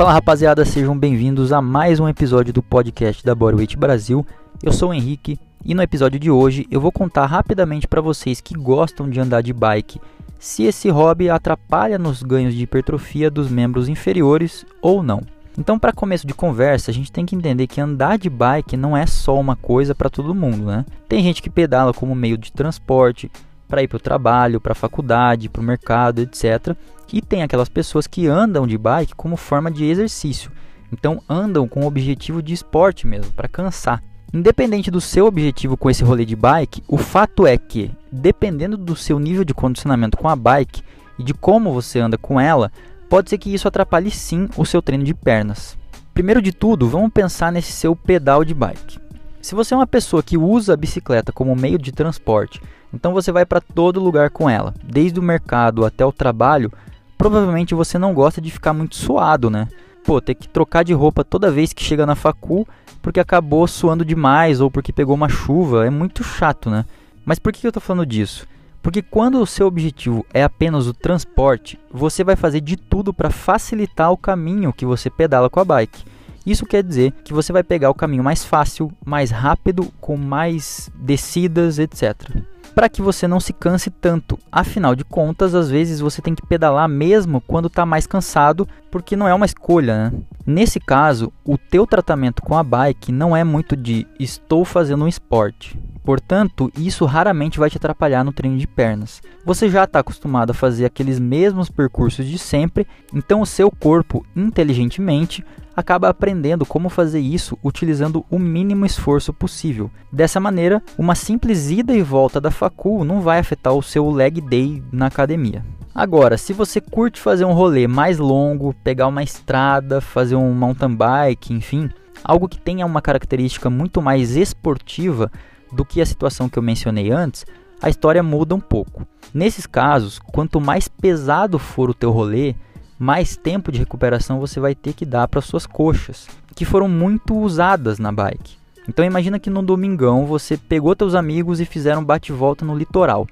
Fala rapaziada, sejam bem-vindos a mais um episódio do podcast da Bodyweight Brasil. Eu sou o Henrique e no episódio de hoje eu vou contar rapidamente para vocês que gostam de andar de bike se esse hobby atrapalha nos ganhos de hipertrofia dos membros inferiores ou não. Então, para começo de conversa, a gente tem que entender que andar de bike não é só uma coisa para todo mundo, né? Tem gente que pedala como meio de transporte, para ir para o trabalho, para a faculdade, para o mercado, etc. E tem aquelas pessoas que andam de bike como forma de exercício. Então andam com o objetivo de esporte mesmo, para cansar. Independente do seu objetivo com esse rolê de bike, o fato é que, dependendo do seu nível de condicionamento com a bike e de como você anda com ela, pode ser que isso atrapalhe sim o seu treino de pernas. Primeiro de tudo, vamos pensar nesse seu pedal de bike. Se você é uma pessoa que usa a bicicleta como meio de transporte, então você vai para todo lugar com ela, desde o mercado até o trabalho. Provavelmente você não gosta de ficar muito suado, né? Pô, ter que trocar de roupa toda vez que chega na facul porque acabou suando demais ou porque pegou uma chuva, é muito chato, né? Mas por que eu tô falando disso? Porque quando o seu objetivo é apenas o transporte, você vai fazer de tudo para facilitar o caminho que você pedala com a bike. Isso quer dizer que você vai pegar o caminho mais fácil, mais rápido, com mais descidas, etc para que você não se canse tanto. Afinal de contas, às vezes você tem que pedalar mesmo quando está mais cansado, porque não é uma escolha. Né? Nesse caso, o teu tratamento com a bike não é muito de estou fazendo um esporte. Portanto, isso raramente vai te atrapalhar no treino de pernas. Você já está acostumado a fazer aqueles mesmos percursos de sempre, então o seu corpo, inteligentemente, acaba aprendendo como fazer isso utilizando o mínimo esforço possível. Dessa maneira, uma simples ida e volta da facul não vai afetar o seu leg day na academia. Agora, se você curte fazer um rolê mais longo, pegar uma estrada, fazer um mountain bike, enfim, algo que tenha uma característica muito mais esportiva do que a situação que eu mencionei antes, a história muda um pouco. Nesses casos, quanto mais pesado for o teu rolê, mais tempo de recuperação você vai ter que dar para suas coxas, que foram muito usadas na bike. Então imagina que no domingão você pegou teus amigos e fizeram bate-volta no litoral.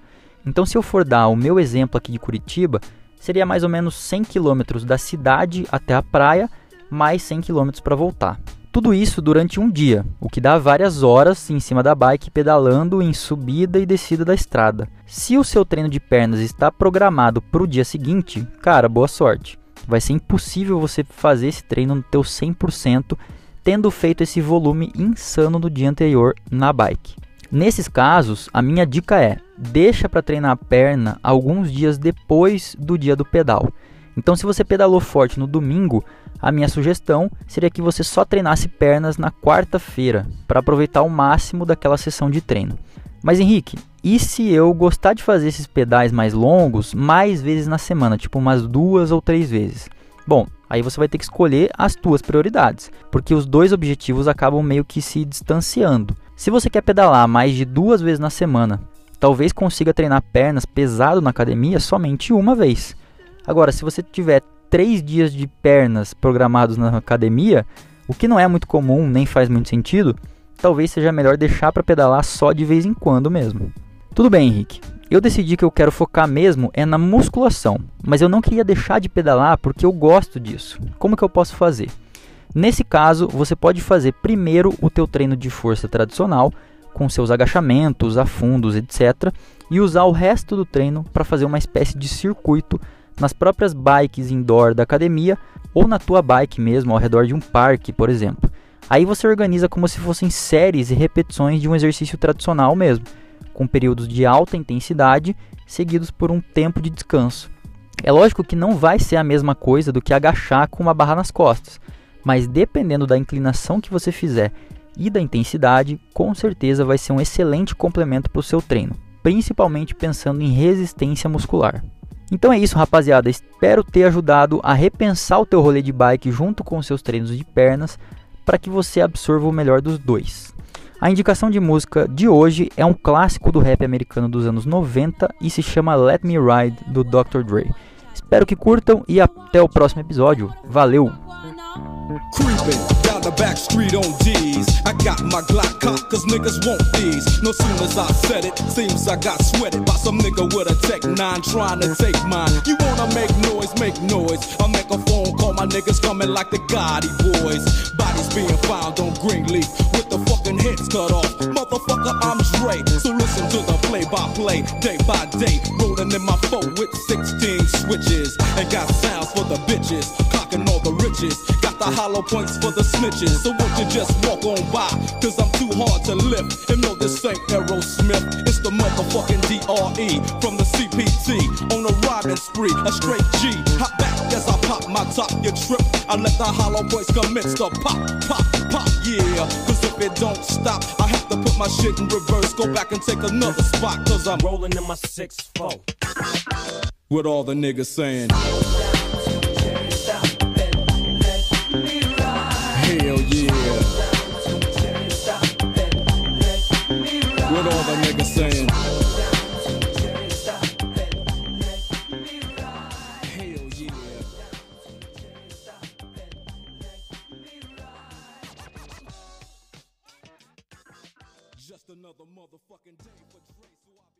Então se eu for dar o meu exemplo aqui de Curitiba, seria mais ou menos 100 km da cidade até a praia, mais 100 km para voltar. Tudo isso durante um dia, o que dá várias horas em cima da bike pedalando em subida e descida da estrada. Se o seu treino de pernas está programado para o dia seguinte, cara, boa sorte. Vai ser impossível você fazer esse treino no teu 100% tendo feito esse volume insano no dia anterior na bike. Nesses casos, a minha dica é: deixa para treinar a perna alguns dias depois do dia do pedal. Então, se você pedalou forte no domingo, a minha sugestão seria que você só treinasse pernas na quarta-feira, para aproveitar o máximo daquela sessão de treino. Mas Henrique, e se eu gostar de fazer esses pedais mais longos mais vezes na semana, tipo umas duas ou três vezes? Bom, aí você vai ter que escolher as tuas prioridades, porque os dois objetivos acabam meio que se distanciando. Se você quer pedalar mais de duas vezes na semana, talvez consiga treinar pernas pesado na academia somente uma vez. Agora, se você tiver três dias de pernas programados na academia, o que não é muito comum nem faz muito sentido, talvez seja melhor deixar para pedalar só de vez em quando mesmo. Tudo bem, Henrique. Eu decidi que eu quero focar mesmo é na musculação, mas eu não queria deixar de pedalar porque eu gosto disso. Como que eu posso fazer? Nesse caso, você pode fazer primeiro o teu treino de força tradicional, com seus agachamentos, afundos, etc, e usar o resto do treino para fazer uma espécie de circuito nas próprias bikes indoor da academia ou na tua bike mesmo, ao redor de um parque, por exemplo. Aí você organiza como se fossem séries e repetições de um exercício tradicional mesmo, com períodos de alta intensidade seguidos por um tempo de descanso. É lógico que não vai ser a mesma coisa do que agachar com uma barra nas costas, mas dependendo da inclinação que você fizer e da intensidade, com certeza vai ser um excelente complemento para o seu treino, principalmente pensando em resistência muscular. Então é isso, rapaziada. Espero ter ajudado a repensar o teu rolê de bike junto com os seus treinos de pernas para que você absorva o melhor dos dois. A indicação de música de hoje é um clássico do rap americano dos anos 90 e se chama Let Me Ride do Dr. Dre. Espero que curtam e até o próximo episódio. Valeu! Creeping, the back street on D's. I got my Glock cock, cause niggas want these. No sooner as I said it, seems I got sweated by some nigga with a Tech 9 trying to take mine. You wanna make noise, make noise. I make a phone call, my niggas coming like the Gotti boys. Bodies being found on Greenleaf with the fucking heads cut off. Motherfucker, I'm Dre. So listen to the play by play, day by day. Rolling in my foe with 16 switches. And got sounds for the bitches, cocking all the riches. Got the hollow points for the snitches. So won't you just walk on by? Cause I'm too hard to lift. And no, this ain't Aerosmith. It's the motherfucking DRE from the CPT. On a robbing spree, a straight G. Hop back as I pop my top, you trip. I let the hollow points commence to pop, pop, pop, yeah. Cause if it don't stop, I have to put my shit in reverse. Go back and take another spot. Cause I'm Rolling in my 6-4. with all the niggas saying. What all the niggas saying? Just another motherfucking day for.